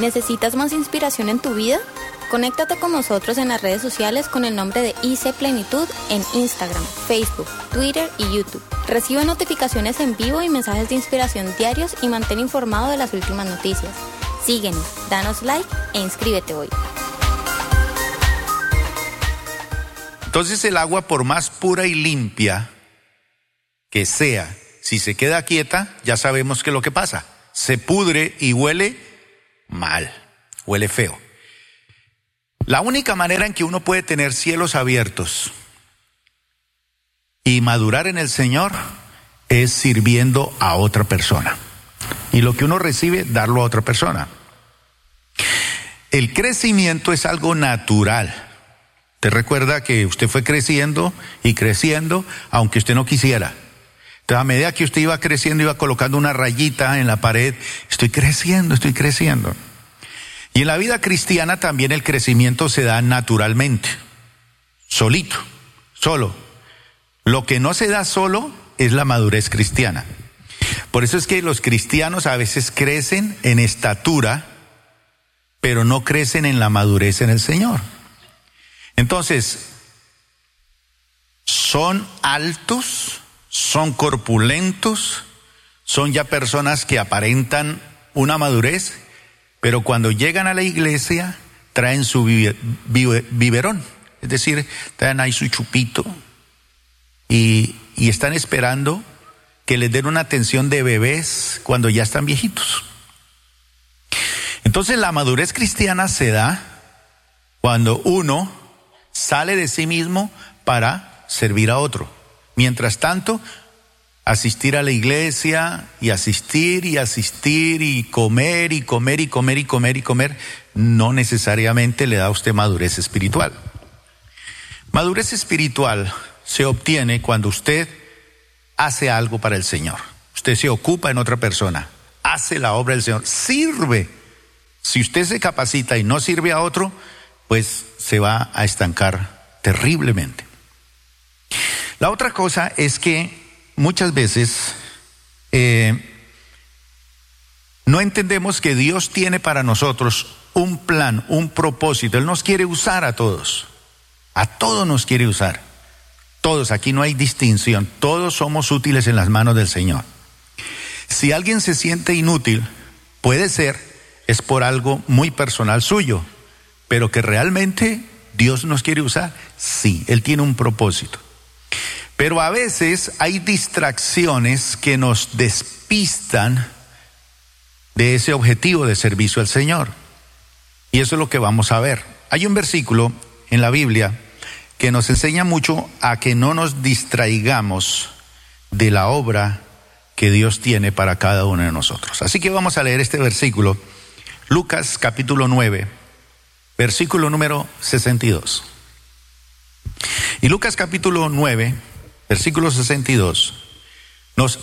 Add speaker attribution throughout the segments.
Speaker 1: ¿Necesitas más inspiración en tu vida? Conéctate con nosotros en las redes sociales con el nombre de IC Plenitud en Instagram, Facebook, Twitter y YouTube. Recibe notificaciones en vivo y mensajes de inspiración diarios y mantén informado de las últimas noticias. Síguenos, danos like e inscríbete hoy.
Speaker 2: Entonces el agua, por más pura y limpia que sea, si se queda quieta, ya sabemos qué es lo que pasa. Se pudre y huele mal, huele feo. La única manera en que uno puede tener cielos abiertos y madurar en el Señor es sirviendo a otra persona. Y lo que uno recibe, darlo a otra persona. El crecimiento es algo natural. Te recuerda que usted fue creciendo y creciendo, aunque usted no quisiera. Entonces, a medida que usted iba creciendo, iba colocando una rayita en la pared, estoy creciendo, estoy creciendo. Y en la vida cristiana también el crecimiento se da naturalmente, solito, solo. Lo que no se da solo es la madurez cristiana. Por eso es que los cristianos a veces crecen en estatura, pero no crecen en la madurez en el Señor. Entonces, son altos, son corpulentos, son ya personas que aparentan una madurez, pero cuando llegan a la iglesia, traen su biberón. Es decir, traen ahí su chupito y, y están esperando que les den una atención de bebés cuando ya están viejitos. Entonces la madurez cristiana se da cuando uno sale de sí mismo para servir a otro. Mientras tanto, asistir a la iglesia y asistir y asistir y comer y comer y comer y comer y comer no necesariamente le da a usted madurez espiritual. Madurez espiritual se obtiene cuando usted hace algo para el Señor. Usted se ocupa en otra persona, hace la obra del Señor, sirve. Si usted se capacita y no sirve a otro, pues se va a estancar terriblemente. La otra cosa es que muchas veces eh, no entendemos que Dios tiene para nosotros un plan, un propósito. Él nos quiere usar a todos. A todos nos quiere usar. Todos, aquí no hay distinción. Todos somos útiles en las manos del Señor. Si alguien se siente inútil, puede ser, es por algo muy personal suyo, pero que realmente Dios nos quiere usar. Sí, Él tiene un propósito. Pero a veces hay distracciones que nos despistan de ese objetivo de servicio al Señor. Y eso es lo que vamos a ver. Hay un versículo en la Biblia que nos enseña mucho a que no nos distraigamos de la obra que Dios tiene para cada uno de nosotros. Así que vamos a leer este versículo, Lucas capítulo 9, versículo número 62. Y Lucas capítulo 9, versículo 62, nos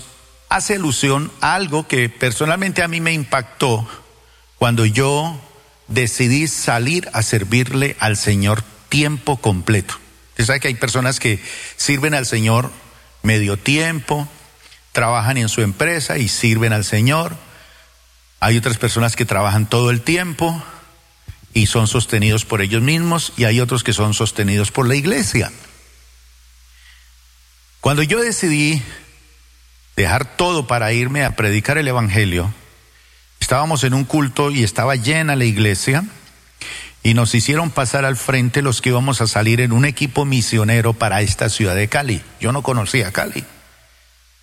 Speaker 2: hace alusión a algo que personalmente a mí me impactó cuando yo decidí salir a servirle al Señor tiempo completo. Usted sabe que hay personas que sirven al Señor medio tiempo, trabajan en su empresa y sirven al Señor. Hay otras personas que trabajan todo el tiempo y son sostenidos por ellos mismos y hay otros que son sostenidos por la iglesia. Cuando yo decidí dejar todo para irme a predicar el Evangelio, estábamos en un culto y estaba llena la iglesia y nos hicieron pasar al frente los que íbamos a salir en un equipo misionero para esta ciudad de Cali. Yo no conocía Cali.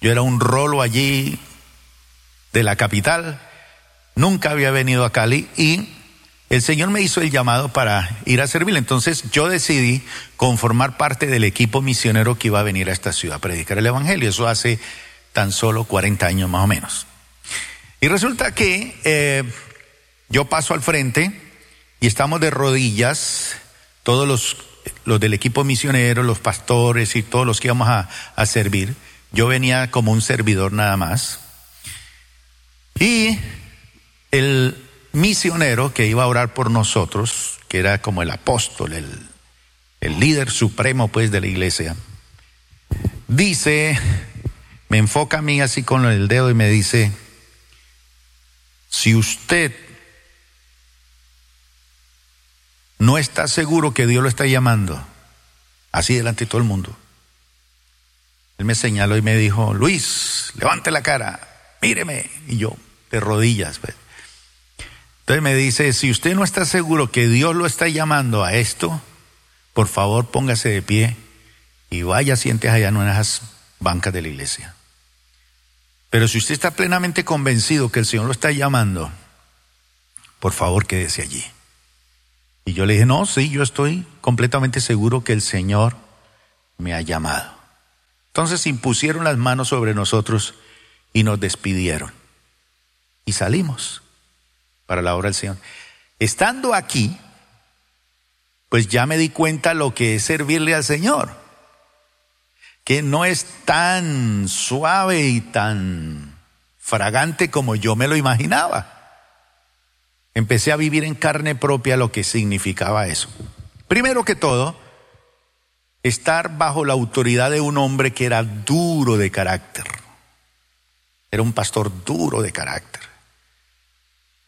Speaker 2: Yo era un rolo allí de la capital. Nunca había venido a Cali y el Señor me hizo el llamado para ir a servir. Entonces yo decidí conformar parte del equipo misionero que iba a venir a esta ciudad a predicar el Evangelio. Eso hace tan solo 40 años más o menos. Y resulta que eh, yo paso al frente y estamos de rodillas, todos los, los del equipo misionero, los pastores y todos los que íbamos a, a servir. Yo venía como un servidor nada más. Y el misionero que iba a orar por nosotros, que era como el apóstol, el, líder supremo pues de la iglesia, dice, me enfoca a mí así con el dedo y me dice, si usted no está seguro que Dios lo está llamando, así delante de todo el mundo. Él me señaló y me dijo, Luis, levante la cara, míreme. Y yo, de rodillas. Pues. Entonces me dice, si usted no está seguro que Dios lo está llamando a esto, por favor póngase de pie y vaya, siente allá en esas bancas de la iglesia. Pero si usted está plenamente convencido que el Señor lo está llamando, por favor quédese allí. Y yo le dije, no, sí, yo estoy completamente seguro que el Señor me ha llamado. Entonces impusieron las manos sobre nosotros y nos despidieron. Y salimos para la obra Señor. Estando aquí, pues ya me di cuenta lo que es servirle al Señor que no es tan suave y tan fragante como yo me lo imaginaba. Empecé a vivir en carne propia lo que significaba eso. Primero que todo, estar bajo la autoridad de un hombre que era duro de carácter. Era un pastor duro de carácter.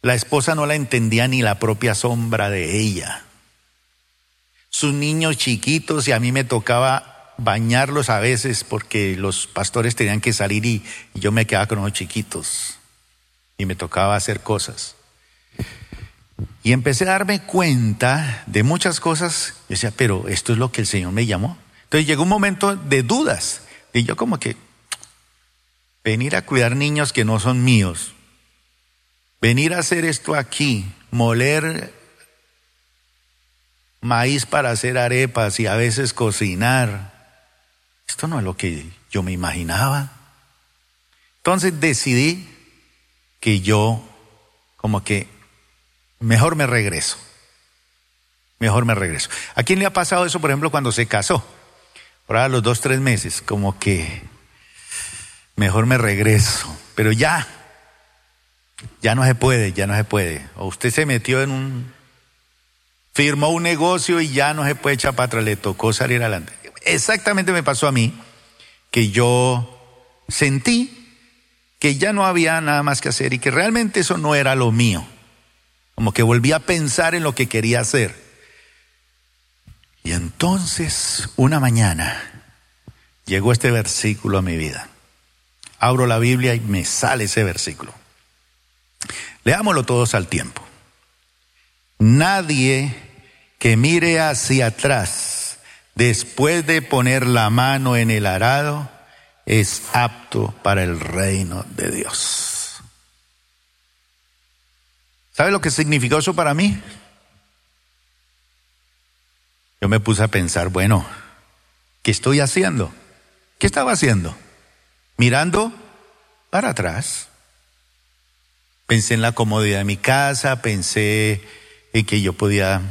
Speaker 2: La esposa no la entendía ni la propia sombra de ella. Sus niños chiquitos y a mí me tocaba bañarlos a veces porque los pastores tenían que salir y, yo me quedaba con unos chiquitos y me tocaba hacer cosas. Y empecé a darme cuenta de muchas cosas. Yo decía, pero esto es lo que el Señor me llamó. Entonces llegó un momento de dudas. Y yo como que, venir a cuidar niños que no son míos, venir a hacer esto aquí, moler maíz para hacer arepas y a veces cocinar, esto no es lo que yo me imaginaba. Entonces decidí que yo como que mejor me regreso. Mejor me regreso. ¿A quién le ha pasado eso, por ejemplo, cuando se casó? Por ahora los dos, tres meses, como que mejor me regreso. Pero ya, ya no se puede, ya no se puede. O usted se metió en un, firmó un negocio y ya no se puede echar para atrás, le tocó salir adelante exactamente me pasó a mí que yo sentí que ya no había nada más que hacer y que realmente eso no era lo mío. Como que volví a pensar en lo que quería hacer. Y entonces, una mañana, llegó este versículo a mi vida. Abro la Biblia y me sale ese versículo. Leámoslo todos al tiempo. Nadie que mire hacia atrás después de poner la mano en el arado, es apto para el reino de Dios. ¿Sabe lo que significó eso para mí? Yo me puse a pensar, bueno, ¿qué estoy haciendo? ¿Qué estaba haciendo? Mirando para atrás. Pensé en la comodidad de mi casa, pensé en que yo podía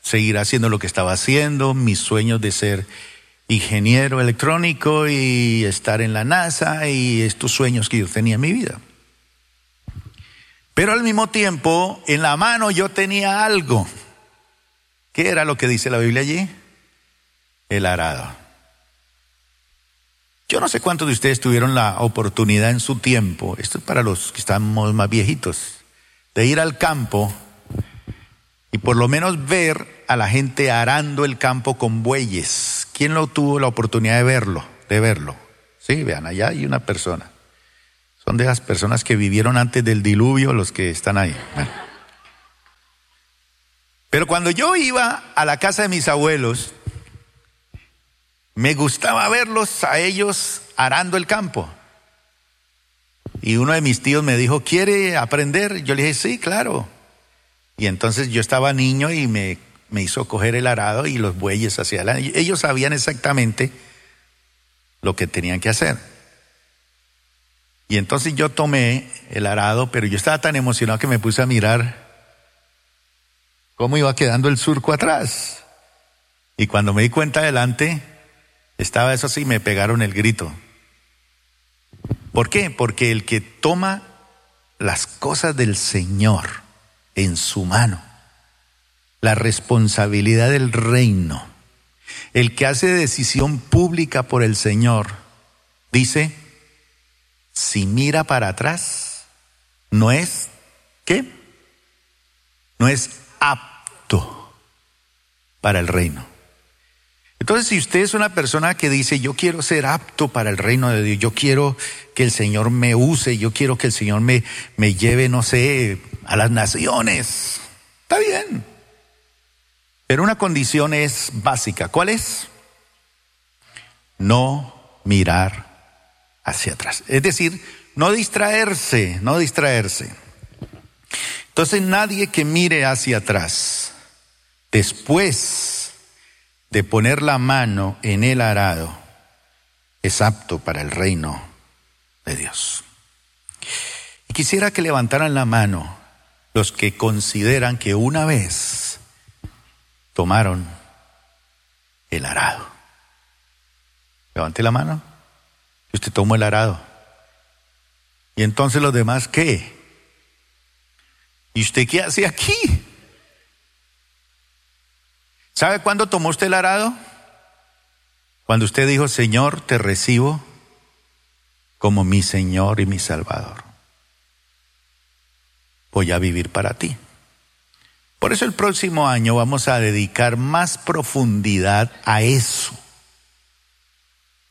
Speaker 2: seguir haciendo lo que estaba haciendo, mis sueños de ser ingeniero electrónico y estar en la NASA y estos sueños que yo tenía en mi vida. Pero al mismo tiempo, en la mano yo tenía algo. ¿Qué era lo que dice la Biblia allí? El arado. Yo no sé cuántos de ustedes tuvieron la oportunidad en su tiempo, esto es para los que estamos más viejitos, de ir al campo y por lo menos ver a la gente arando el campo con bueyes. ¿Quién lo tuvo la oportunidad de verlo? De verlo. Sí, vean, allá hay una persona. Son de esas personas que vivieron antes del diluvio los que están ahí. Pero cuando yo iba a la casa de mis abuelos, me gustaba verlos a ellos arando el campo. Y uno de mis tíos me dijo, ¿quiere aprender? Yo le dije, sí, claro. Y entonces yo estaba niño y me, me hizo coger el arado y los bueyes hacia adelante. Ellos sabían exactamente lo que tenían que hacer. Y entonces yo tomé el arado, pero yo estaba tan emocionado que me puse a mirar cómo iba quedando el surco atrás. Y cuando me di cuenta adelante, estaba eso así, me pegaron el grito. ¿Por qué? Porque el que toma las cosas del Señor, en su mano. La responsabilidad del reino. El que hace decisión pública por el Señor, dice, si mira para atrás, no es, ¿qué? No es apto para el reino. Entonces, si usted es una persona que dice, yo quiero ser apto para el reino de Dios, yo quiero que el Señor me use, yo quiero que el Señor me, me lleve, no sé, a las naciones, está bien. Pero una condición es básica. ¿Cuál es? No mirar hacia atrás. Es decir, no distraerse, no distraerse. Entonces nadie que mire hacia atrás, después de poner la mano en el arado, es apto para el reino de Dios. Y quisiera que levantaran la mano los que consideran que una vez tomaron el arado. Levante la mano. Usted tomó el arado. Y entonces los demás, ¿qué? ¿Y usted qué hace aquí? ¿Sabe cuándo tomó usted el arado? Cuando usted dijo, Señor, te recibo como mi Señor y mi Salvador. Voy a vivir para ti. Por eso el próximo año vamos a dedicar más profundidad a eso,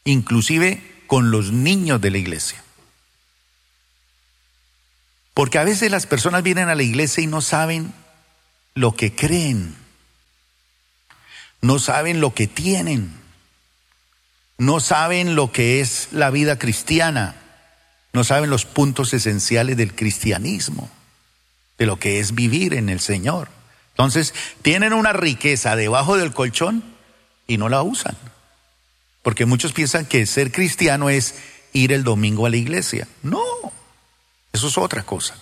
Speaker 2: inclusive con los niños de la iglesia. Porque a veces las personas vienen a la iglesia y no saben lo que creen, no saben lo que tienen, no saben lo que es la vida cristiana, no saben los puntos esenciales del cristianismo, de lo que es vivir en el Señor. Entonces, tienen una riqueza debajo del colchón y no la usan. Porque muchos piensan que ser cristiano es ir el domingo a la iglesia. No, eso es otra cosa.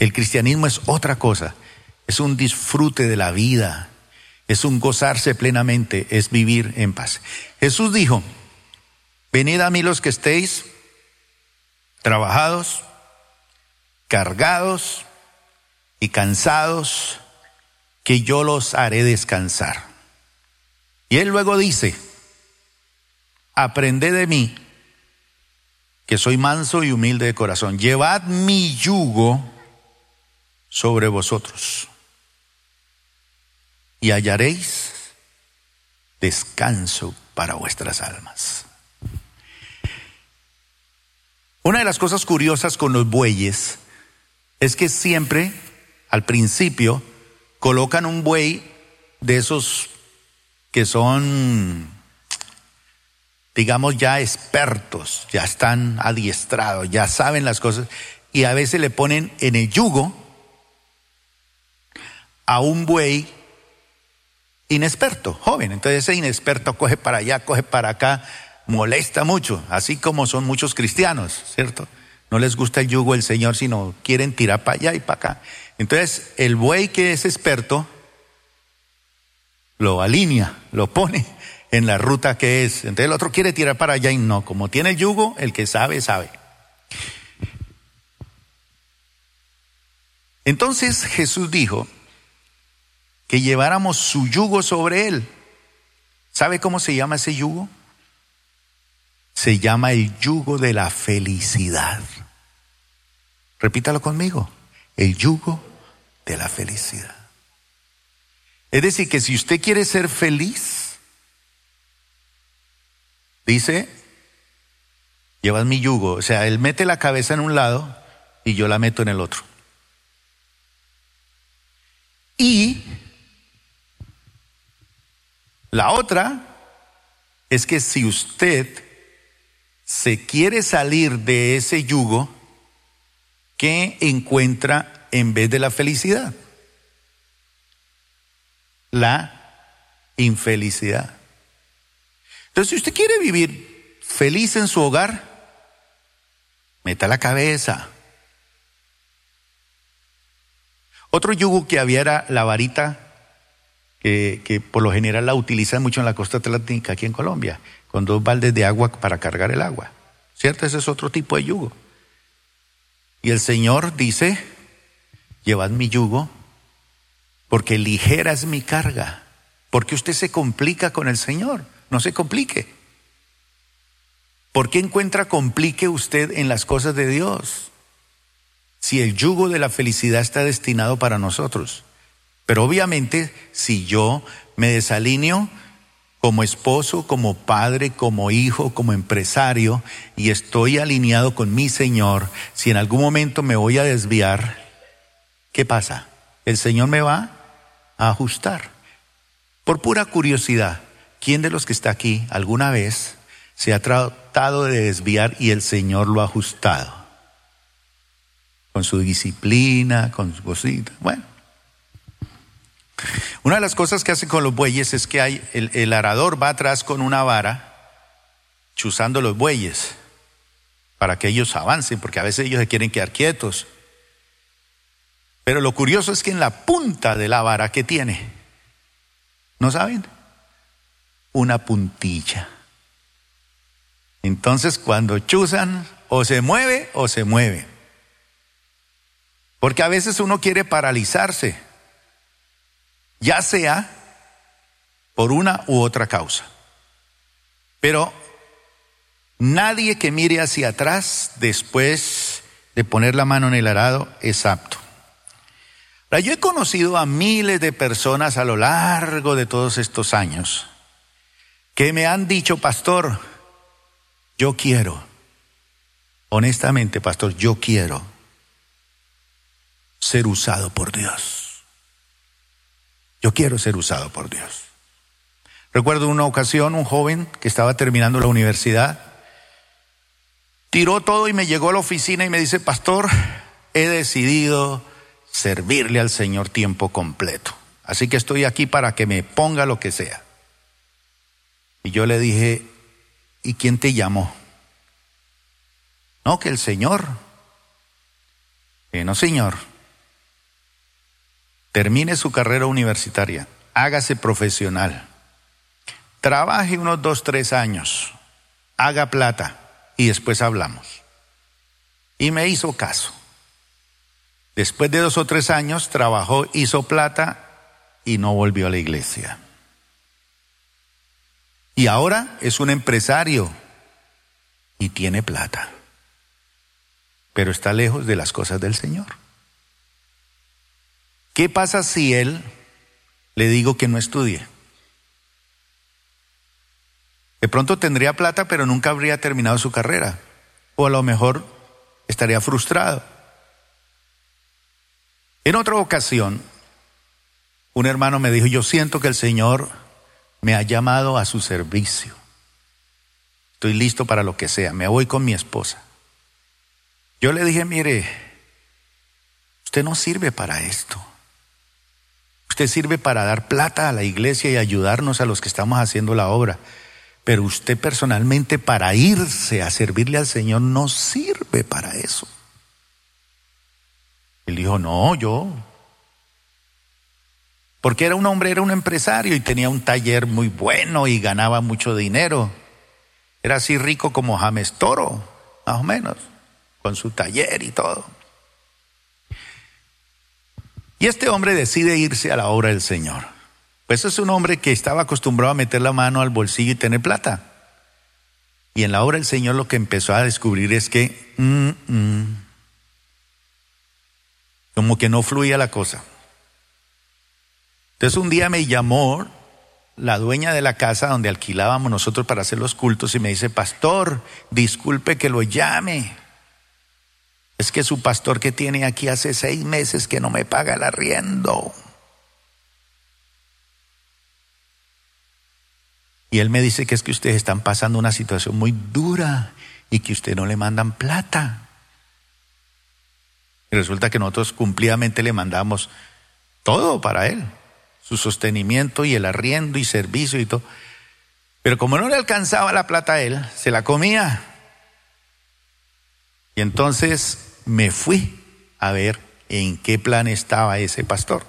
Speaker 2: El cristianismo es otra cosa. Es un disfrute de la vida. Es un gozarse plenamente. Es vivir en paz. Jesús dijo, venid a mí los que estéis trabajados, cargados y cansados, que yo los haré descansar. Y él luego dice, aprended de mí que soy manso y humilde de corazón. Llevad mi yugo sobre vosotros y hallaréis descanso para vuestras almas. Una de las cosas curiosas con los bueyes es que siempre, al principio, colocan un buey de esos que son digamos, ya expertos, ya están adiestrados, ya saben las cosas, y a veces le ponen en el yugo a un buey inexperto, joven. Entonces ese inexperto coge para allá, coge para acá, molesta mucho, así como son muchos cristianos, ¿cierto? No les gusta el yugo del Señor, sino quieren tirar para allá y para acá. Entonces el buey que es experto lo alinea, lo pone en la ruta que es. Entonces el otro quiere tirar para allá y no. Como tiene el yugo, el que sabe, sabe. Entonces Jesús dijo que lleváramos su yugo sobre él. ¿Sabe cómo se llama ese yugo? Se llama el yugo de la felicidad. Repítalo conmigo. El yugo de la felicidad. Es decir, que si usted quiere ser feliz, Dice, llevas mi yugo. O sea, él mete la cabeza en un lado y yo la meto en el otro. Y la otra es que si usted se quiere salir de ese yugo, ¿qué encuentra en vez de la felicidad? La infelicidad. Entonces, si usted quiere vivir feliz en su hogar, meta la cabeza. Otro yugo que había era la varita, que, por lo general la utilizan mucho en la costa atlántica aquí en Colombia, con dos baldes de agua para cargar el agua. ¿Cierto? Ese es otro tipo de yugo. Y el Señor dice, llevad mi yugo, porque ligera es mi carga, porque usted se complica con el Señor. No se complique. ¿Por qué encuentra complique usted en las cosas de Dios? Si el yugo de la felicidad está destinado para nosotros. Pero obviamente, si yo me desalineo como esposo, como padre, como hijo, como empresario, y estoy alineado con mi Señor, si en algún momento me voy a desviar, ¿qué pasa? El Señor me va a ajustar. Por pura curiosidad, ¿quién de los que está aquí alguna vez se ha tratado de desviar y el Señor lo ha ajustado? Con su disciplina, con su cosita. Bueno. Una de las cosas que hace con los bueyes es que hay, el, el arador va atrás con una vara, chuzando los bueyes, para que ellos avancen, porque a veces ellos se quieren quedar quietos. Pero lo curioso es que en la punta de la vara que tiene, ¿no saben? Una puntilla. Entonces cuando chuzan, o se mueve o se mueve. Porque a veces uno quiere paralizarse ya sea por una u otra causa. Pero nadie que mire hacia atrás después de poner la mano en el arado es apto. yo he conocido a miles de personas a lo largo de todos estos años que me han dicho, pastor, yo quiero, honestamente, pastor, yo quiero ser usado por Dios. Quiero ser usado por Dios. Recuerdo una ocasión un joven que estaba terminando la universidad, tiró todo y me llegó a la oficina y me dice, pastor, he decidido servirle al Señor tiempo completo. Así que estoy aquí para que me ponga lo que sea. Y yo le dije, ¿y quién te llamó? No, que el Señor. Eh, no, Señor, termine su carrera universitaria, hágase profesional, trabaje unos dos, tres años, haga plata y después hablamos. Y me hizo caso. Después de dos o tres años trabajó, hizo plata y no volvió a la iglesia. Y ahora es un empresario y tiene plata, pero está lejos de las cosas del Señor. ¿Qué pasa si él le digo que no estudie? De pronto tendría plata, pero nunca habría terminado su carrera. O a lo mejor estaría frustrado. En otra ocasión, un hermano me dijo, yo siento que el Señor me ha llamado a su servicio. Estoy listo para lo que sea, me voy con mi esposa. Yo le dije, mire, usted no sirve para esto. Usted sirve para dar plata a la iglesia y ayudarnos a los que estamos haciendo la obra. Pero usted personalmente para irse a servirle al Señor no sirve para eso. Él dijo, no, yo. Porque era un hombre, era un empresario y tenía un taller muy bueno y ganaba mucho dinero. Era así rico como James Toro, más o menos, con su taller y todo. Y este hombre decide irse a la obra del Señor. Pues es un hombre que estaba acostumbrado a meter la mano al bolsillo y tener plata. Y en la obra del Señor lo que empezó a descubrir es que mm, mm, como que no fluía la cosa. Entonces un día me llamó la dueña de la casa donde alquilábamos nosotros para hacer los cultos y me dice, pastor, disculpe que lo llame. Es que su pastor que tiene aquí hace seis meses que no me paga el arriendo. Y él me dice que es que ustedes están pasando una situación muy dura y que usted no le mandan plata. Y resulta que nosotros cumplidamente le mandamos todo para él, su sostenimiento y el arriendo y servicio y todo. Pero como no le alcanzaba la plata a él, se la comía. Y entonces me fui a ver en qué plan estaba ese pastor.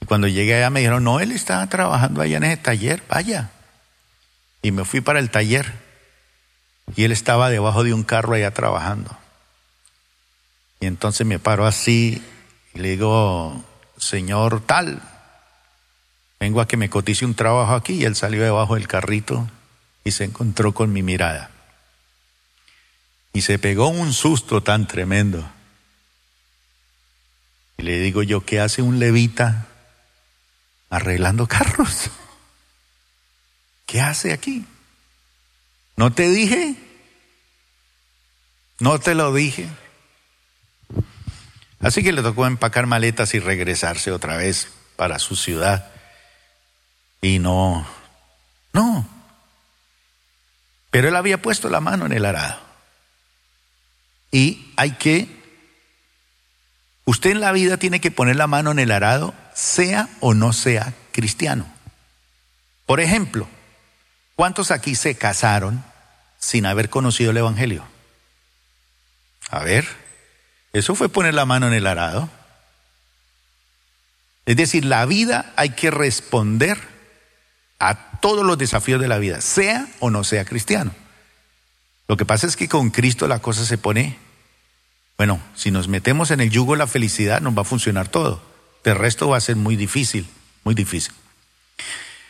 Speaker 2: Y cuando llegué allá me dijeron, no, él estaba trabajando allá en ese taller, vaya. Y me fui para el taller. Y él estaba debajo de un carro allá trabajando. Y entonces me paro así y le digo, señor tal, vengo a que me cotice un trabajo aquí. Y él salió debajo del carrito y se encontró con mi mirada y se pegó un susto tan tremendo. Y le digo yo, ¿qué hace un levita arreglando carros? ¿Qué hace aquí? ¿No te dije? ¿No te lo dije? Así que le tocó empacar maletas y regresarse otra vez para su ciudad. Y no, no. Pero él había puesto la mano en el arado. Y hay que, usted en la vida tiene que poner la mano en el arado, sea o no sea cristiano. Por ejemplo, ¿cuántos aquí se casaron sin haber conocido el Evangelio? A ver, eso fue poner la mano en el arado. Es decir, la vida hay que responder a todos los desafíos de la vida, sea o no sea cristiano. Lo que pasa es que con Cristo la cosa se pone, bueno, si nos metemos en el yugo de la felicidad nos va a funcionar todo. De resto va a ser muy difícil, muy difícil.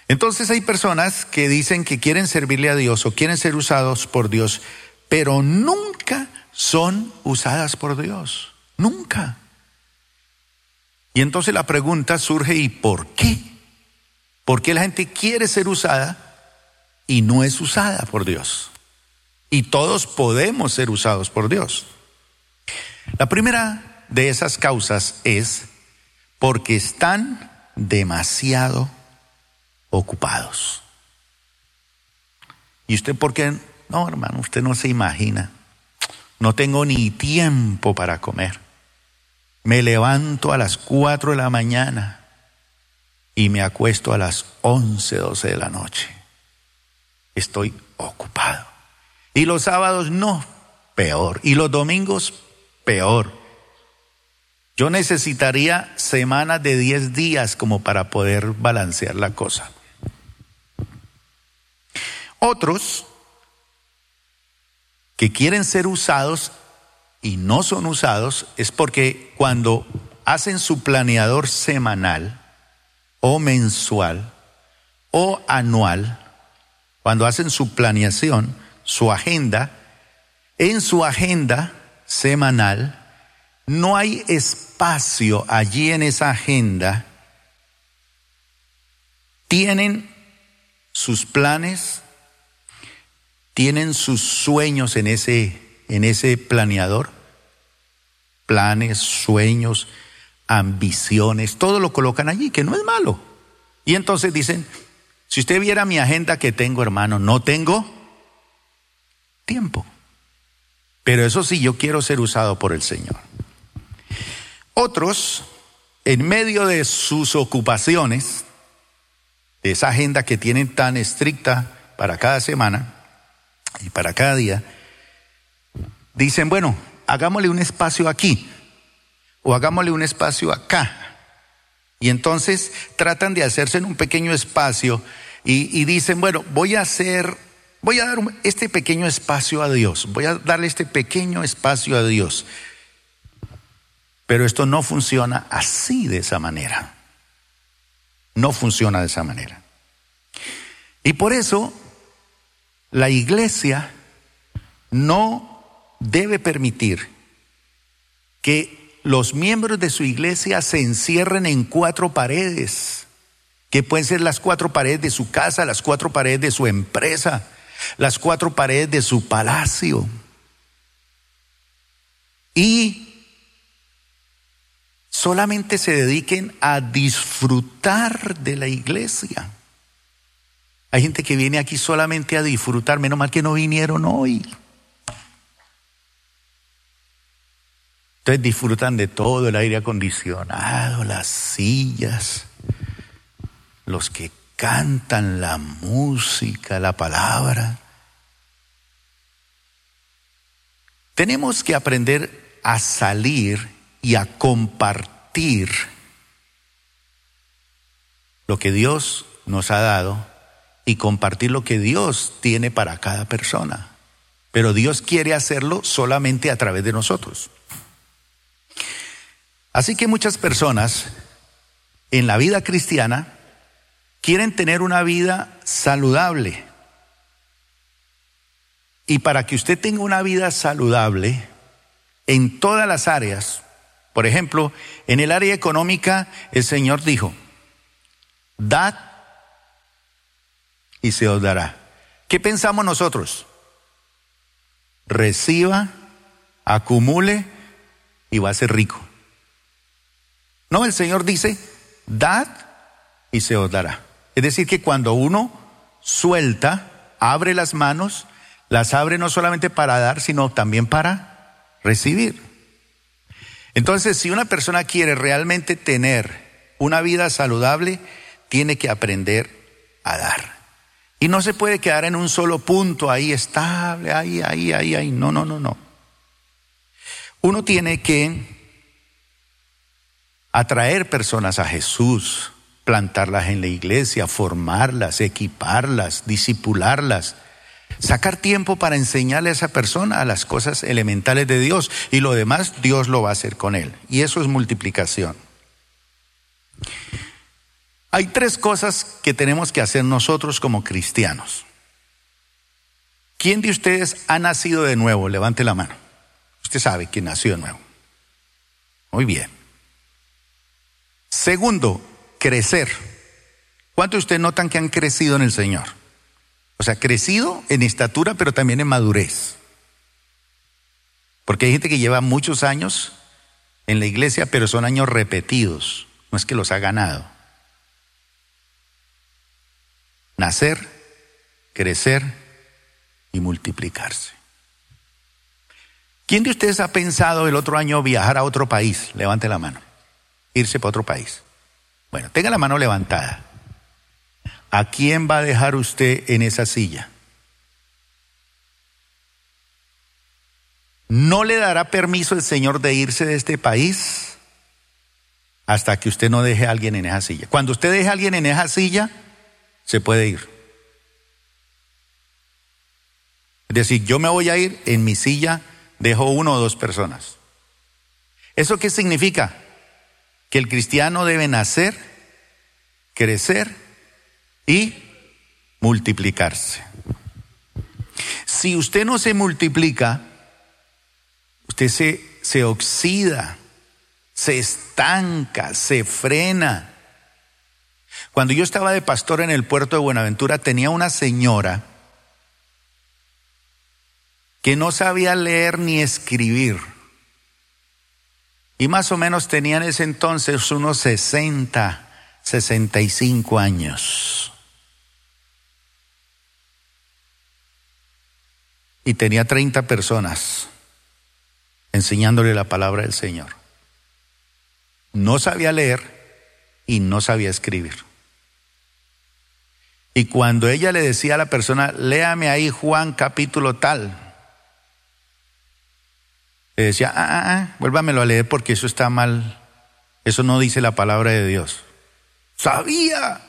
Speaker 2: Entonces hay personas que dicen que quieren servirle a Dios o quieren ser usados por Dios, pero nunca son usadas por Dios. Nunca. Y entonces la pregunta surge, ¿y por qué? ¿Por qué la gente quiere ser usada y no es usada por Dios? Y todos podemos ser usados por Dios. La primera de esas causas es porque están demasiado ocupados. ¿Y usted por qué? No, hermano, usted no se imagina. No tengo ni tiempo para comer. Me levanto a las cuatro de la mañana y me acuesto a las once, doce de la noche. Estoy ocupado. Y los sábados no, peor. Y los domingos, peor. Yo necesitaría semanas de 10 días como para poder balancear la cosa. Otros que quieren ser usados y no son usados es porque cuando hacen su planeador semanal o mensual o anual, cuando hacen su planeación, su agenda, en su agenda semanal, no hay espacio allí en esa agenda. Tienen sus planes, tienen sus sueños en ese, en ese planeador, planes, sueños, ambiciones, todo lo colocan allí, que no es malo. Y entonces dicen, si usted viera mi agenda que tengo, hermano, no tengo tiempo. Pero eso sí, yo quiero ser usado por el Señor. Otros, en medio de sus ocupaciones, de esa agenda que tienen tan estricta para cada semana y para cada día, dicen, bueno, hagámosle un espacio aquí o hagámosle un espacio acá. Y entonces tratan de hacerse en un pequeño espacio y, y dicen, bueno, voy a hacer voy a dar este pequeño espacio a Dios, voy a darle este pequeño espacio a Dios. Pero esto no funciona así de esa manera. No funciona de esa manera. Y por eso la iglesia no debe permitir que los miembros de su iglesia se encierren en cuatro paredes, que pueden ser las cuatro paredes de su casa, las cuatro paredes de su empresa, las cuatro paredes de su palacio. Y solamente se dediquen a disfrutar de la iglesia. Hay gente que viene aquí solamente a disfrutar, menos mal que no vinieron hoy. Entonces disfrutan de todo, el aire acondicionado, las sillas, los que cantan la música, la palabra. Tenemos que aprender a salir y a compartir lo que Dios nos ha dado y compartir lo que Dios tiene para cada persona. Pero Dios quiere hacerlo solamente a través de nosotros. Así que muchas personas en la vida cristiana quieren tener una vida saludable. Y para que usted tenga una vida saludable en todas las áreas, Por ejemplo, en el área económica el Señor dijo, dad y se os dará. ¿Qué pensamos nosotros? Reciba, acumule y va a ser rico. No, el Señor dice, dad y se os dará. Es decir, que cuando uno suelta, abre las manos, las abre no solamente para dar, sino también para recibir. Entonces, si una persona quiere realmente tener una vida saludable, tiene que aprender a dar. Y no se puede quedar en un solo punto ahí estable, ahí, ahí, ahí, ahí. No, no, no, no. Uno tiene que atraer personas a Jesús, plantarlas en la iglesia, formarlas, equiparlas, disipularlas, sacar tiempo para enseñarle a esa persona a las cosas elementales de Dios y lo demás Dios lo va a hacer con él. Y eso es multiplicación. Hay tres cosas que tenemos que hacer nosotros como cristianos. ¿Quién de ustedes ha nacido de nuevo? Levante la mano. Usted sabe quién nació de nuevo. Muy bien. Segundo, crecer. ¿Cuántos de ustedes notan que han crecido en el Señor? O sea, crecido en estatura, pero también en madurez. Porque hay gente que lleva muchos años en la iglesia, pero son años repetidos. No es que los ha ganado. Nacer, crecer y multiplicarse. ¿Quién de ustedes ha pensado el otro año viajar a otro país? Levante la mano. Irse para otro país. Bueno, tenga la mano levantada. ¿A quién va a dejar usted en esa silla? No le dará permiso el Señor de irse de este país hasta que usted no deje a alguien en esa silla. Cuando usted deje a alguien en esa silla, se puede ir. Es decir, yo me voy a ir en mi silla, dejo uno o dos personas. ¿Eso qué significa? Que el cristiano debe nacer, crecer y multiplicarse. Si usted no se multiplica, usted se, se oxida, se estanca, se frena. Cuando yo estaba de pastor en el puerto de Buenaventura, tenía una señora que no sabía leer ni escribir. Y más o menos tenía en ese entonces unos 60, 65 años. y tenía 30 personas enseñándole la palabra del Señor. No sabía leer y no sabía escribir. Y cuando ella le decía a la persona, léame ahí Juan capítulo tal, le decía, ah, ah, ah, vuélvamelo a leer porque eso está mal, eso no dice la palabra de Dios. Sabía,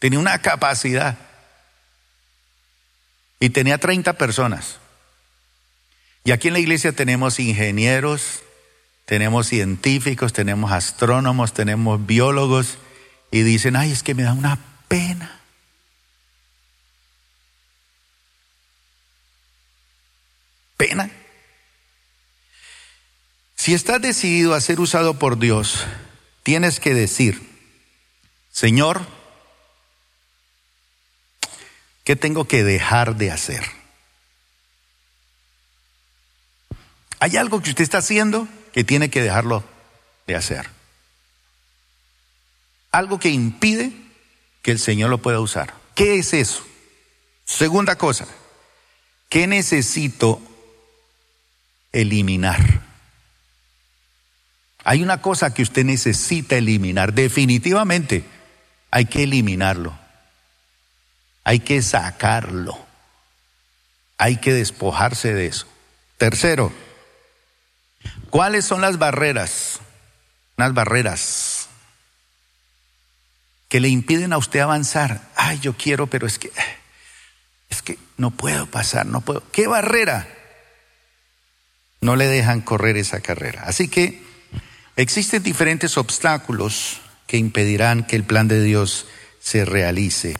Speaker 2: tenía una capacidad y tenía 30 personas. Y aquí en la iglesia tenemos ingenieros, tenemos científicos, tenemos astrónomos, tenemos biólogos y dicen, ay, es que me da una pena. Pena. Si estás decidido a ser usado por Dios, tienes que decir, Señor, ¿Qué tengo que dejar de hacer? Hay algo que usted está haciendo que tiene que dejarlo de hacer. Algo que impide que el Señor lo pueda usar. ¿Qué es eso? Segunda cosa, ¿qué necesito eliminar? Hay una cosa que usted necesita eliminar, definitivamente hay que eliminarlo. Hay que sacarlo. Hay que despojarse de eso. Tercero, ¿cuáles son las barreras? Unas barreras que le impiden a usted avanzar. Ay, yo quiero, pero es que es que no puedo pasar, no puedo. ¿Qué barrera? No le dejan correr esa carrera. Así que existen diferentes obstáculos que impedirán que el plan de Dios se realice.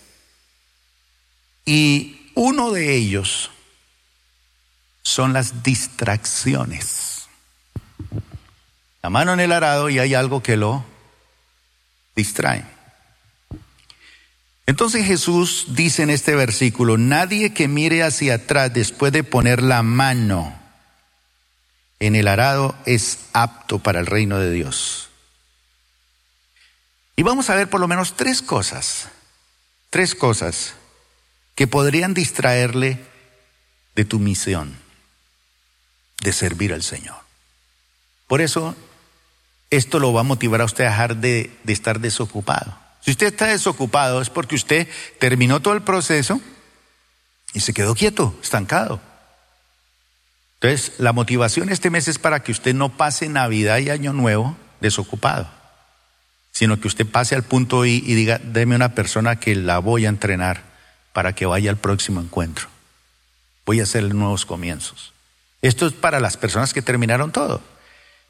Speaker 2: Y uno de ellos son las distracciones. la mano en el arado y hay algo que lo distrae. Entonces Jesús dice en este versículo, nadie que mire hacia atrás después de poner la mano en el arado es apto para el reino de Dios. Y vamos a ver por lo menos tres cosas, tres cosas que podrían distraerle de tu misión, de servir al Señor. Por eso, esto lo va a motivar a usted a dejar de, de estar desocupado. Si usted está desocupado es porque usted terminó todo el proceso y se quedó quieto, estancado. Entonces, la motivación este mes es para que usted no pase Navidad y Año Nuevo desocupado, sino que usted pase al punto y, diga, deme una persona que la voy a entrenar para que vaya al próximo encuentro. Voy a hacer nuevos comienzos. Esto es para las personas que terminaron todo.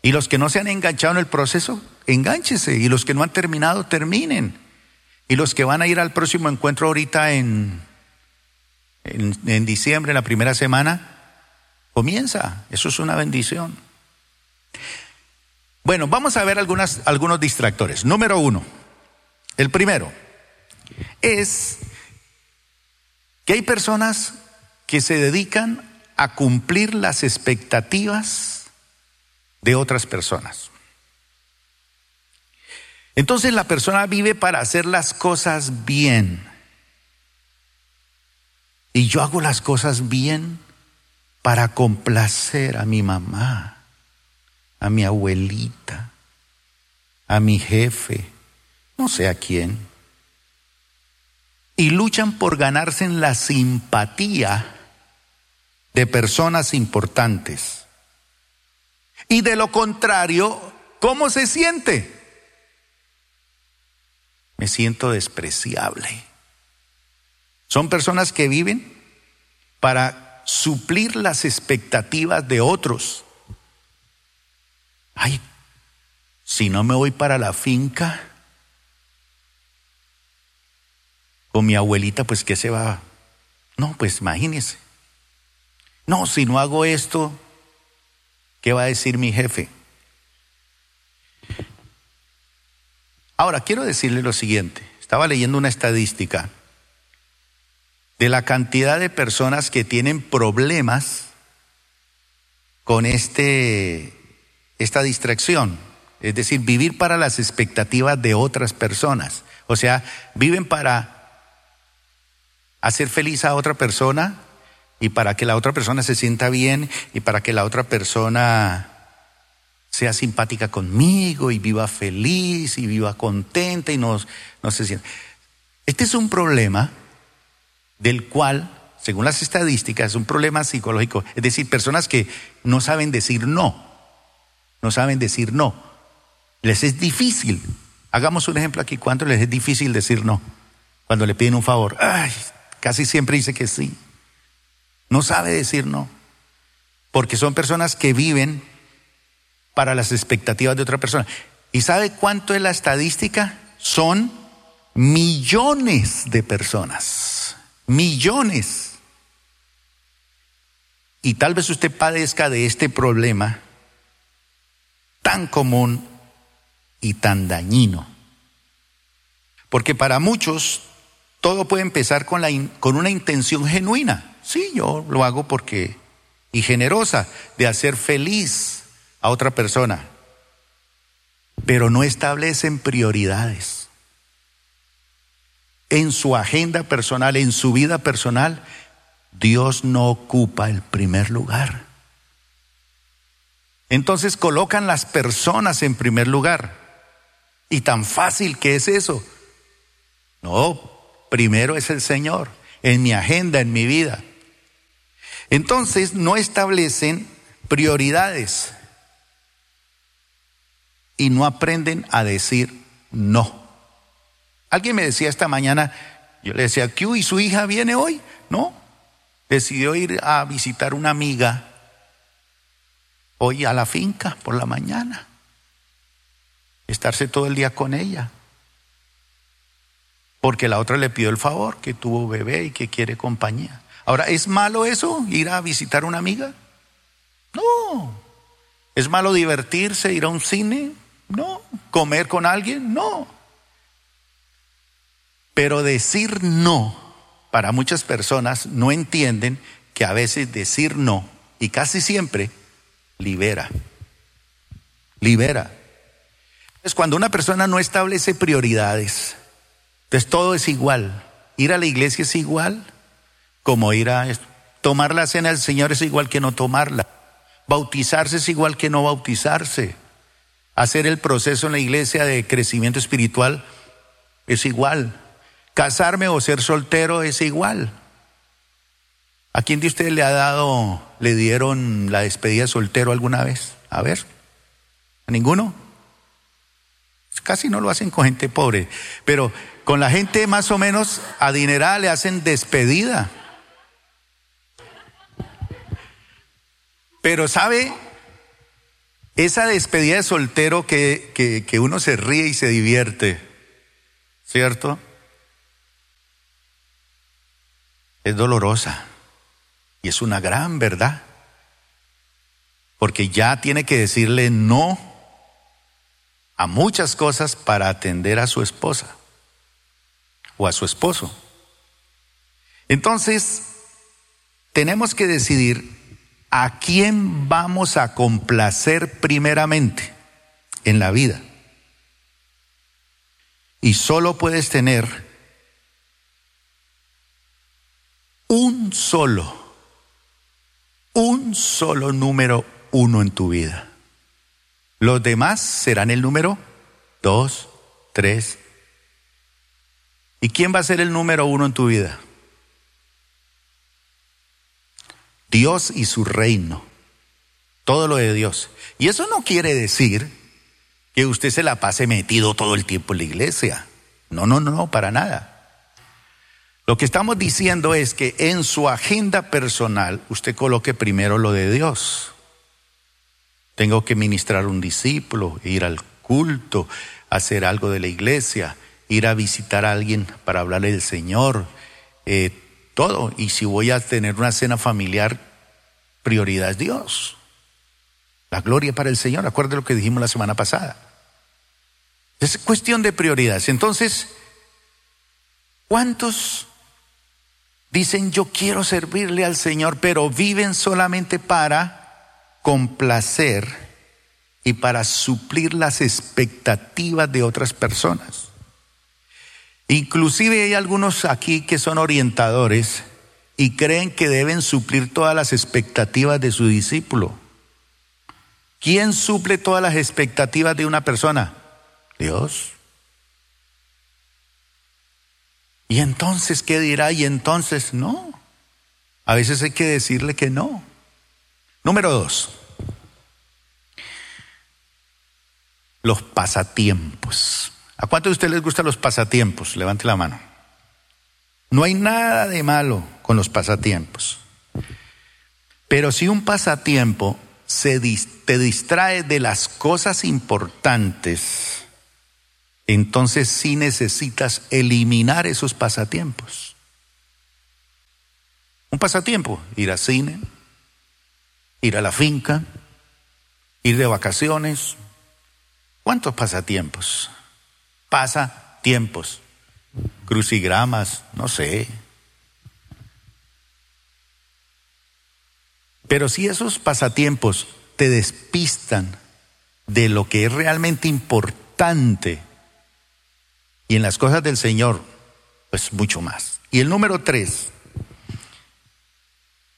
Speaker 2: Y los que no se han enganchado en el proceso, engánchese. Y los que no han terminado, terminen. Y los que van a ir al próximo encuentro ahorita en, en, diciembre, la primera semana, comienza. Eso es una bendición. Bueno, vamos a ver algunos distractores. Número uno, el primero, es que hay personas que se dedican a cumplir las expectativas de otras personas. Entonces la persona vive para hacer las cosas bien. Y yo hago las cosas bien para complacer a mi mamá, a mi abuelita, a mi jefe, no sé a quién. Y luchan por ganarse en la simpatía de personas importantes. Y de lo contrario, ¿cómo se siente? me siento despreciable. Son personas que viven para suplir las expectativas de otros. Ay, si no me voy para la finca con mi abuelita, pues ¿qué se va? No, pues imagínese. No, si no hago esto, ¿qué va a decir mi jefe? Ahora, quiero decirle lo siguiente. Estaba leyendo una estadística de la cantidad de personas que tienen problemas con este, esta distracción. Es decir, vivir para las expectativas de otras personas. O sea, viven para hacer feliz a otra persona y para que la otra persona se sienta bien y para que la otra persona sea simpática conmigo y viva feliz y viva contenta y no, no se sienta. Este es un problema del cual, según las estadísticas, es un problema psicológico. Es decir, personas que no saben decir no. No saben decir no. Les es difícil. Hagamos un ejemplo aquí. ¿Cuánto les es difícil decir no? Cuando le piden un favor. Ay, casi siempre dice que sí. No sabe decir no. Porque son personas que viven para las expectativas de otra persona. ¿Y sabe cuánto es la estadística? Son millones de personas. Millones. Y tal vez usted padezca de este problema tan común y tan dañino. Porque para muchos todo puede empezar con, la con una intención genuina. Sí, yo lo hago porque, y generosa, de hacer feliz a otra persona, pero no establecen prioridades. En su agenda personal, en su vida personal, Dios no ocupa el primer lugar. Entonces colocan las personas en primer lugar. Y tan fácil que es eso. No, primero es el Señor, en mi agenda, en mi vida. Entonces no establecen prioridades y no aprenden a decir no. Alguien me decía esta mañana, yo le decía, ¿Q y su hija viene hoy? No, decidió ir a visitar una amiga hoy a la finca por la mañana, estarse todo el día con ella. Porque la otra le pidió el favor, que tuvo bebé y que quiere compañía. Ahora, ¿es malo eso, ir a visitar una amiga? No, ¿Es malo divertirse, ir a un cine? No. ¿Comer con alguien? No. Pero decir no, para muchas personas no entienden que a veces decir no, y casi siempre, libera. Libera. Es cuando una persona no establece prioridades, entonces todo es igual. Ir a la iglesia es igual como ir a tomar la cena del Señor es igual que no tomarla. Bautizarse es igual que no bautizarse. Hacer el proceso en la iglesia de crecimiento espiritual es igual. Casarme o ser soltero es igual. ¿A quién de ustedes le ha dado, le dieron la despedida soltero alguna vez? A ver, ¿a ninguno? Casi no lo hacen con gente pobre, pero con la gente más o menos adinerada le hacen despedida. Pero sabe, esa despedida de soltero que, que, uno se ríe y se divierte, ¿cierto? Es dolorosa y es una gran verdad, porque ya tiene que decirle no a muchas cosas para atender a su esposa o a su esposo. Entonces, tenemos que decidir ¿a quién vamos a complacer primeramente en la vida? Y solo puedes tener un solo, un solo número uno en tu vida. Los demás serán el número dos, tres. ¿Y quién va a ser el número uno en tu vida? Dios y su reino. Todo lo de Dios. Y eso no quiere decir que usted se la pase metido todo el tiempo en la iglesia. No, no, no, para nada. Lo que estamos diciendo es que en su agenda personal usted coloque primero lo de Dios. Tengo que ministrar un discípulo, ir al culto, hacer algo de la iglesia, ir a visitar a alguien para hablarle del Señor, eh, todo. Y si voy a tener una cena familiar, prioridad es Dios. La gloria para el Señor. Acuerde lo que dijimos la semana pasada. Es cuestión de prioridades. Entonces, ¿cuántos dicen yo quiero servirle al Señor, pero viven solamente para complacer y para suplir las expectativas de otras personas? Inclusive hay algunos aquí que son orientadores y creen que deben suplir todas las expectativas de su discípulo. ¿Quién suple todas las expectativas de una persona? Dios. ¿Y entonces qué dirá? Y entonces no. A veces hay que decirle que no. Número dos. Los pasatiempos. ¿A cuántos de ustedes les gustan los pasatiempos? Levante la mano. No hay nada de malo con los pasatiempos. Pero si un pasatiempo se te distrae de las cosas importantes, entonces sí necesitas eliminar esos pasatiempos. Un pasatiempo, ir al cine, ir a la finca, ir de vacaciones. ¿Cuántos pasatiempos? pasa tiempos, crucigramas, no sé. Pero si esos pasatiempos te despistan de lo que es realmente importante y en las cosas del Señor, pues mucho más. Y el número tres,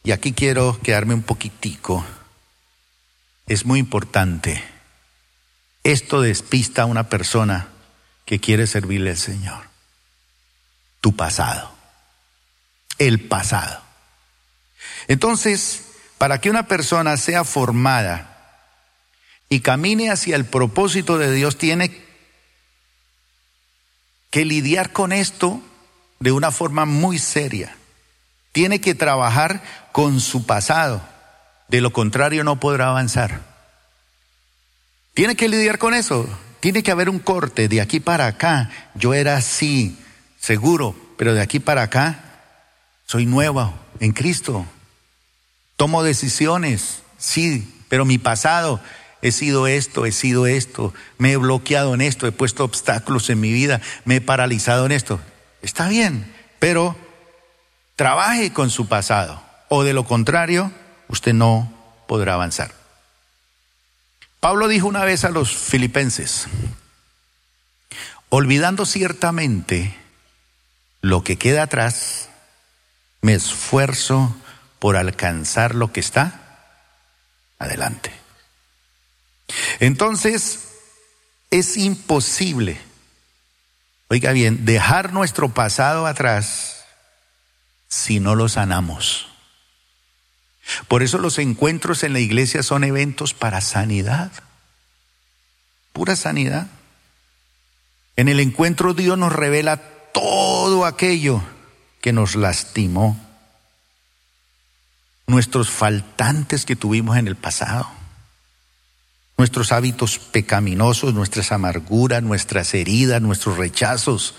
Speaker 2: y aquí quiero quedarme un poquitico, es muy importante. Esto despista a una persona que quiere servirle al Señor. Tu pasado. El pasado. Entonces, para que una persona sea formada y camine hacia el propósito de Dios, tiene que lidiar con esto de una forma muy seria. Tiene que trabajar con su pasado. De lo contrario, no podrá avanzar. Tiene que lidiar con eso. Tiene que haber un corte de aquí para acá. Yo era así, seguro, pero de aquí para acá soy nuevo en Cristo. Tomo decisiones, sí, pero mi pasado he sido esto, he sido esto, me he bloqueado en esto, he puesto obstáculos en mi vida, me he paralizado en esto. Está bien, pero trabaje con su pasado, o de lo contrario, usted no podrá avanzar. Pablo dijo una vez a los filipenses, olvidando ciertamente lo que queda atrás, me esfuerzo por alcanzar lo que está adelante. Entonces, es imposible, oiga bien, dejar nuestro pasado atrás si no lo sanamos. Por eso los encuentros en la iglesia son eventos para sanidad, pura sanidad. En el encuentro Dios nos revela todo aquello que nos lastimó, nuestros faltantes que tuvimos en el pasado, nuestros hábitos pecaminosos, nuestras amarguras, nuestras heridas, nuestros rechazos,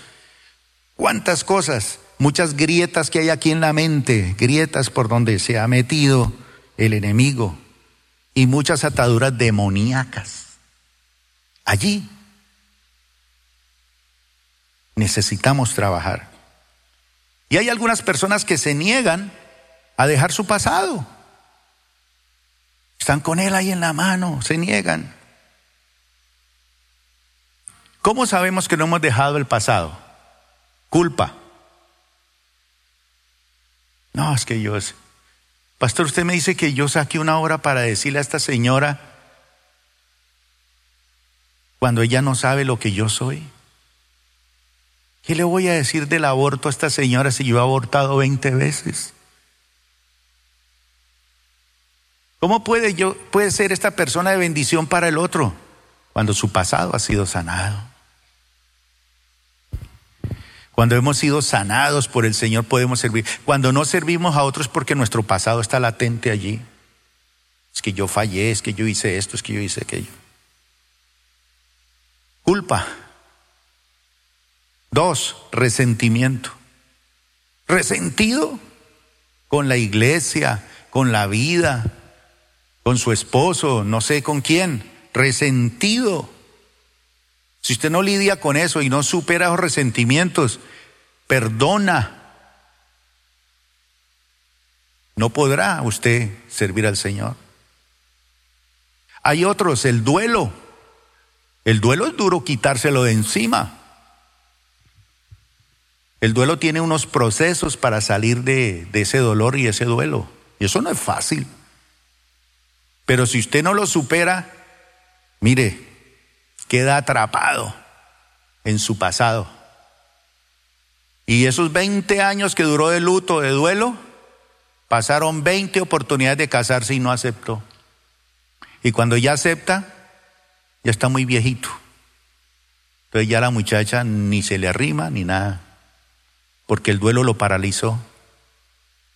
Speaker 2: cuántas cosas, muchas grietas que hay aquí en la mente, grietas por donde se ha metido el enemigo y muchas ataduras demoníacas. Allí necesitamos trabajar. Y hay algunas personas que se niegan a dejar su pasado. Están con él ahí en la mano, se niegan. ¿Cómo sabemos que no hemos dejado el pasado? Culpa. No, es que yo... Pastor, usted me dice que yo saqué una hora para decirle a esta señora cuando ella no sabe lo que yo soy. ¿Qué le voy a decir del aborto a esta señora si yo he abortado 20 veces? ¿Cómo puede, yo, puede ser esta persona de bendición para el otro cuando su pasado ha sido sanado? Cuando hemos sido sanados por el Señor podemos servir. Cuando no servimos a otros porque nuestro pasado está latente allí. Es que yo fallé, es que yo hice esto, es que yo hice aquello. Culpa. Dos, resentimiento. Resentido con la iglesia, con la vida, con su esposo, no sé con quién. Resentido. Si usted no lidia con eso y no supera los resentimientos, perdona, no podrá usted servir al Señor. Hay otros, el duelo. El duelo es duro quitárselo de encima. El duelo tiene unos procesos para salir de, ese dolor y ese duelo. Y eso no es fácil. Pero si usted no lo supera, mire, queda atrapado en su pasado. Y esos 20 años que duró de luto, de duelo, pasaron 20 oportunidades de casarse y no aceptó. Y cuando ya acepta, ya está muy viejito. Entonces ya la muchacha ni se le arrima ni nada porque el duelo lo paralizó.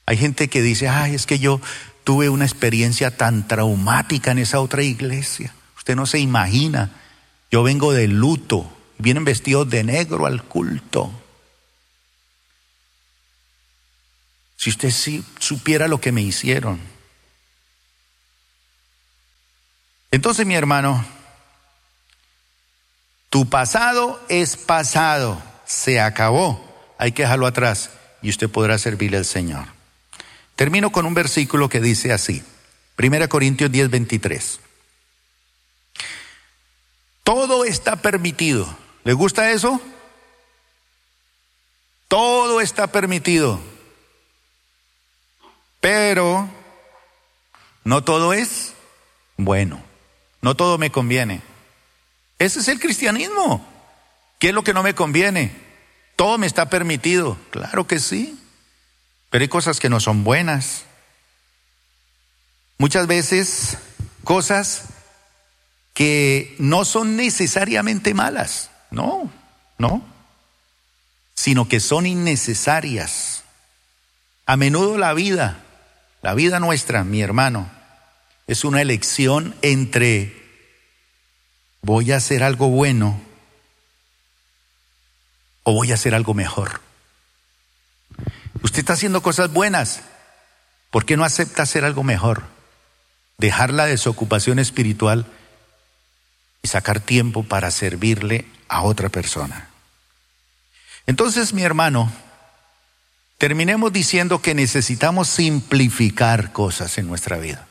Speaker 2: Hay gente que dice, ay, es que yo tuve una experiencia tan traumática en esa otra iglesia. Usted no se imagina. Yo vengo de luto. Vienen vestidos de negro al culto. Si usted sí supiera lo que me hicieron. Entonces, mi hermano, tu pasado es pasado, se acabó hay que dejarlo atrás y usted podrá servirle al Señor. Termino con un versículo que dice así, 1 Corintios 10, 23. Todo está permitido. ¿Le gusta eso? Todo está permitido. Pero no todo es bueno. No todo me conviene. Ese es el cristianismo. ¿Qué es lo que no me conviene? Todo me está permitido, claro que sí, pero hay cosas que no son buenas. Muchas veces cosas que no son necesariamente malas, no, no, sino que son innecesarias. A menudo la vida, la vida nuestra, mi hermano, es una elección entre voy a hacer algo bueno o voy a hacer algo mejor. Usted está haciendo cosas buenas. ¿Por qué no acepta hacer algo mejor? Dejar la desocupación espiritual y sacar tiempo para servirle a otra persona. Entonces, mi hermano, terminemos diciendo que necesitamos simplificar cosas en nuestra vida.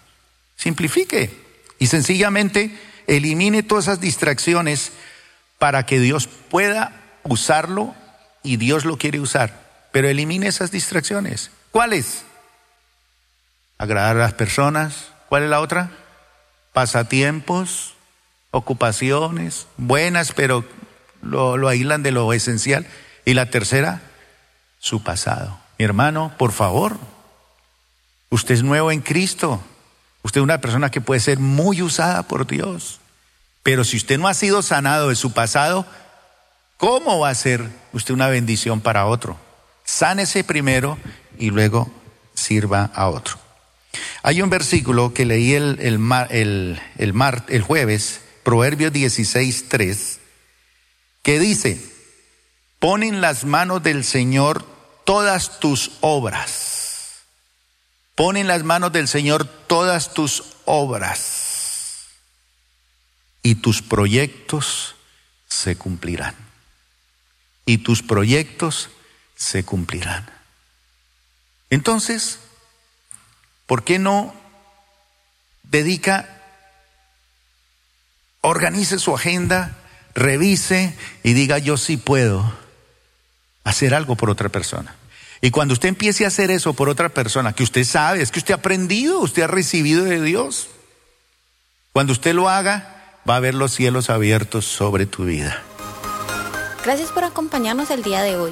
Speaker 2: Simplifique y sencillamente elimine todas esas distracciones para que Dios pueda usarlo y Dios lo quiere usar. Pero elimine esas distracciones. ¿Cuáles? Agradar a las personas. ¿Cuál es la otra? Pasatiempos, ocupaciones, buenas, pero lo, lo aíslan de lo esencial. Y la tercera, su pasado. Mi hermano, por favor, usted es nuevo en Cristo. Usted es una persona que puede ser muy usada por Dios. Pero si usted no ha sido sanado de su pasado, ¿cómo va a ser usted una bendición para otro? Sánese primero y luego sirva a otro. Hay un versículo que leí el, el, el, el jueves, Proverbios 16, 3, que dice, ponen las manos del Señor todas tus obras. Ponen las manos del Señor todas tus obras. Y tus proyectos se cumplirán. Y tus proyectos se cumplirán. Entonces, ¿por qué no dedica, organice su agenda, revise y diga yo sí puedo hacer algo por otra persona? Y cuando usted empiece a hacer eso por otra persona, que usted sabe, es que usted ha aprendido, usted ha recibido de Dios, cuando usted lo haga, va a ver los cielos abiertos sobre tu vida.
Speaker 1: Gracias por acompañarnos el día de hoy.